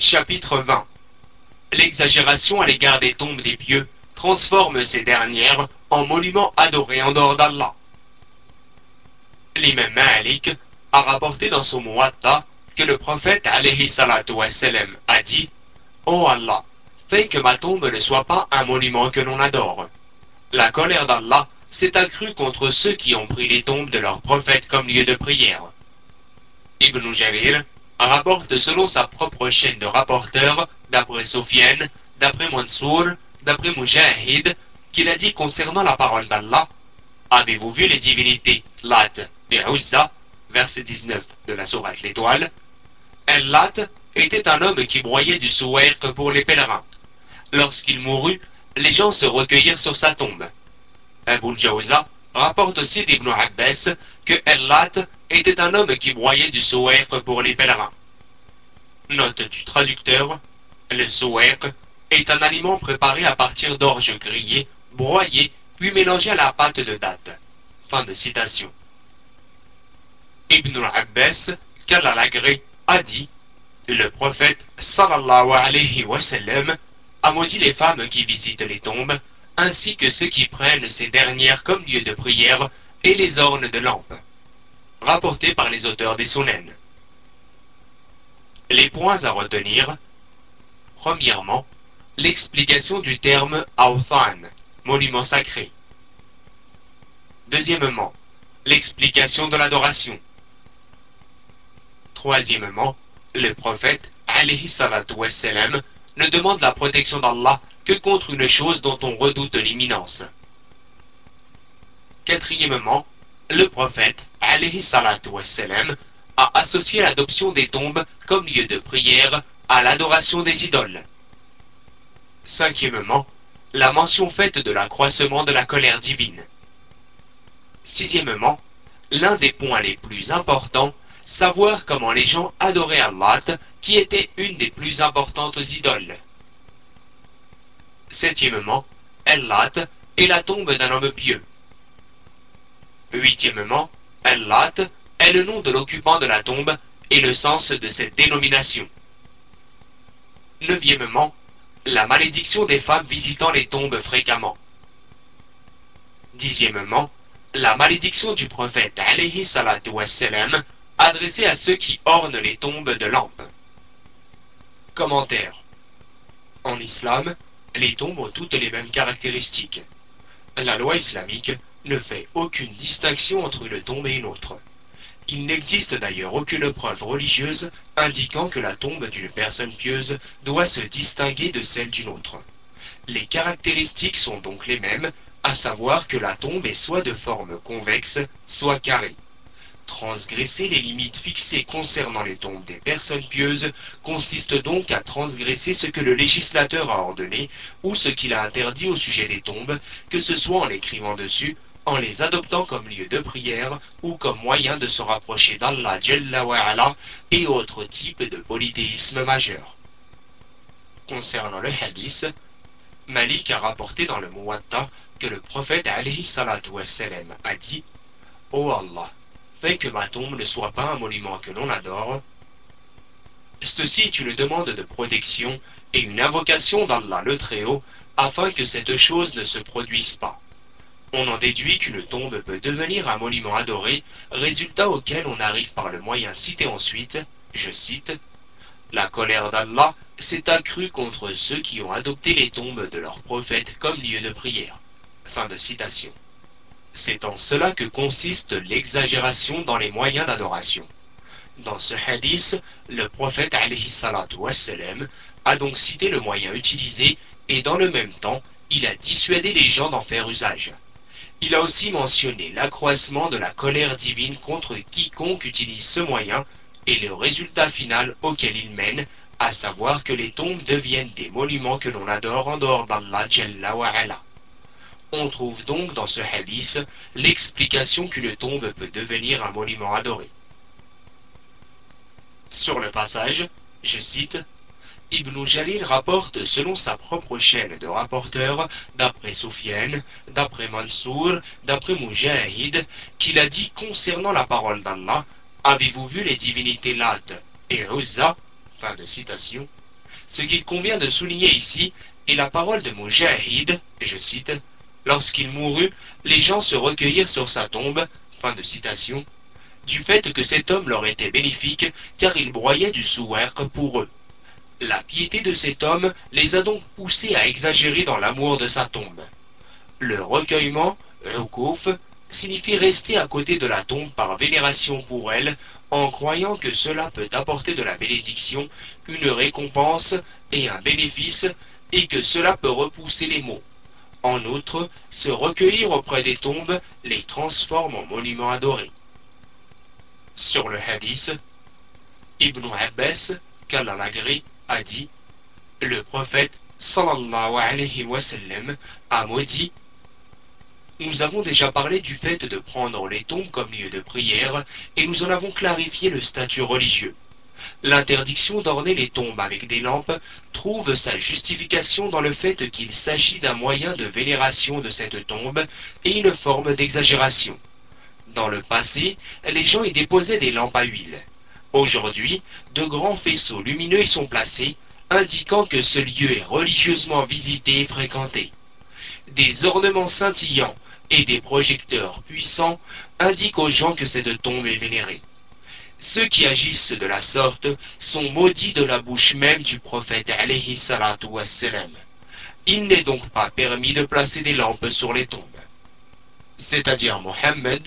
Chapitre 20 L'exagération à l'égard des tombes des pieux transforme ces dernières en monuments adorés en dehors d'Allah. L'imam Malik a rapporté dans son Muwatta que le prophète alayhi a dit Ô oh Allah, fais que ma tombe ne soit pas un monument que l'on adore. La colère d'Allah s'est accrue contre ceux qui ont pris les tombes de leurs prophètes comme lieu de prière. Ibn Jarir rapporte selon sa propre chaîne de rapporteurs, d'après Sofiane, d'après Mansour, d'après Mujahid, qu'il a dit concernant la parole d'Allah Avez-vous vu les divinités Lat et Uzza Verset 19 de la Sourate L'Étoile? El-Lat était un homme qui broyait du souhait pour les pèlerins. Lorsqu'il mourut, les gens se recueillirent sur sa tombe. Abu Jawza rapporte aussi d'Ibn Abbas que El-Lat était un homme qui broyait du souhait pour les pèlerins. Note du traducteur le souhait est un aliment préparé à partir d'orge grillées, broyées, puis mélangé à la pâte de date. Fin de citation. Ibn al-Abbas, qu'Allah l'agré, a dit Le prophète sallallahu alayhi wa sallam a maudit les femmes qui visitent les tombes, ainsi que ceux qui prennent ces dernières comme lieu de prière et les ornes de lampes. Rapporté par les auteurs des Sunan. Les points à retenir Premièrement, l'explication du terme Awthan, monument sacré. Deuxièmement, l'explication de l'adoration. Troisièmement, le prophète alayhi wassalam, ne demande la protection d'Allah que contre une chose dont on redoute l'imminence. Quatrièmement, le prophète alayhi wassalam, a associé l'adoption des tombes comme lieu de prière à l'adoration des idoles. Cinquièmement, la mention faite de l'accroissement de la colère divine. Sixièmement, l'un des points les plus importants, savoir comment les gens adoraient Allah, qui était une des plus importantes idoles. Septièmement, Allah est la tombe d'un homme pieux. Huitièmement, Allah est le nom de l'occupant de la tombe et le sens de cette dénomination. Neuvièmement, la malédiction des femmes visitant les tombes fréquemment. Dixièmement, la malédiction du prophète alayhi salatu wassalam, adressée à ceux qui ornent les tombes de lampes. Commentaire. En islam, les tombes ont toutes les mêmes caractéristiques. La loi islamique ne fait aucune distinction entre une tombe et une autre. Il n'existe d'ailleurs aucune preuve religieuse indiquant que la tombe d'une personne pieuse doit se distinguer de celle d'une autre. Les caractéristiques sont donc les mêmes, à savoir que la tombe est soit de forme convexe, soit carrée. Transgresser les limites fixées concernant les tombes des personnes pieuses consiste donc à transgresser ce que le législateur a ordonné ou ce qu'il a interdit au sujet des tombes, que ce soit en écrivant dessus en les adoptant comme lieu de prière ou comme moyen de se rapprocher d'Allah et autres types de polythéisme majeur. Concernant le hadith, Malik a rapporté dans le Muwatta que le prophète alayhi salatu wassalam a dit Ô Allah, fais que ma tombe ne soit pas un monument que l'on adore. Ceci est une demande de protection et une invocation d'Allah le Très-Haut afin que cette chose ne se produise pas. On en déduit qu'une tombe peut devenir un monument adoré, résultat auquel on arrive par le moyen cité ensuite, je cite, La colère d'Allah s'est accrue contre ceux qui ont adopté les tombes de leurs prophètes comme lieu de prière. Fin de citation. C'est en cela que consiste l'exagération dans les moyens d'adoration. Dans ce hadith, le prophète wassalam, a donc cité le moyen utilisé et dans le même temps, il a dissuadé les gens d'en faire usage. Il a aussi mentionné l'accroissement de la colère divine contre quiconque utilise ce moyen et le résultat final auquel il mène, à savoir que les tombes deviennent des monuments que l'on adore en dehors d'Allah Jalla On trouve donc dans ce hadith l'explication qu'une tombe peut devenir un monument adoré. Sur le passage, je cite Ibn Jalil rapporte selon sa propre chaîne de rapporteurs, d'après Soufiane, d'après Mansour, d'après Mujahid, qu'il a dit concernant la parole d'Allah Avez-vous vu les divinités Lat et Uzza? Fin de citation. Ce qu'il convient de souligner ici est la parole de Mujahid, je cite, Lorsqu'il mourut, les gens se recueillirent sur sa tombe, fin de citation, du fait que cet homme leur était bénéfique car il broyait du souhait pour eux. La piété de cet homme les a donc poussés à exagérer dans l'amour de sa tombe. Le recueillement, Rukouf, signifie rester à côté de la tombe par vénération pour elle, en croyant que cela peut apporter de la bénédiction, une récompense et un bénéfice, et que cela peut repousser les maux. En outre, se recueillir auprès des tombes les transforme en monuments adorés. Sur le hadith, Ibn Abbas, qu'Allah a dit Le prophète a maudit nous avons déjà parlé du fait de prendre les tombes comme lieu de prière et nous en avons clarifié le statut religieux. L'interdiction d'orner les tombes avec des lampes trouve sa justification dans le fait qu'il s'agit d'un moyen de vénération de cette tombe et une forme d'exagération. Dans le passé, les gens y déposaient des lampes à huile. Aujourd'hui, de grands faisceaux lumineux y sont placés, indiquant que ce lieu est religieusement visité et fréquenté. Des ornements scintillants et des projecteurs puissants indiquent aux gens que cette tombe est vénérée. Ceux qui agissent de la sorte sont maudits de la bouche même du prophète alayhi. Il n'est donc pas permis de placer des lampes sur les tombes. C'est-à-dire Mohammed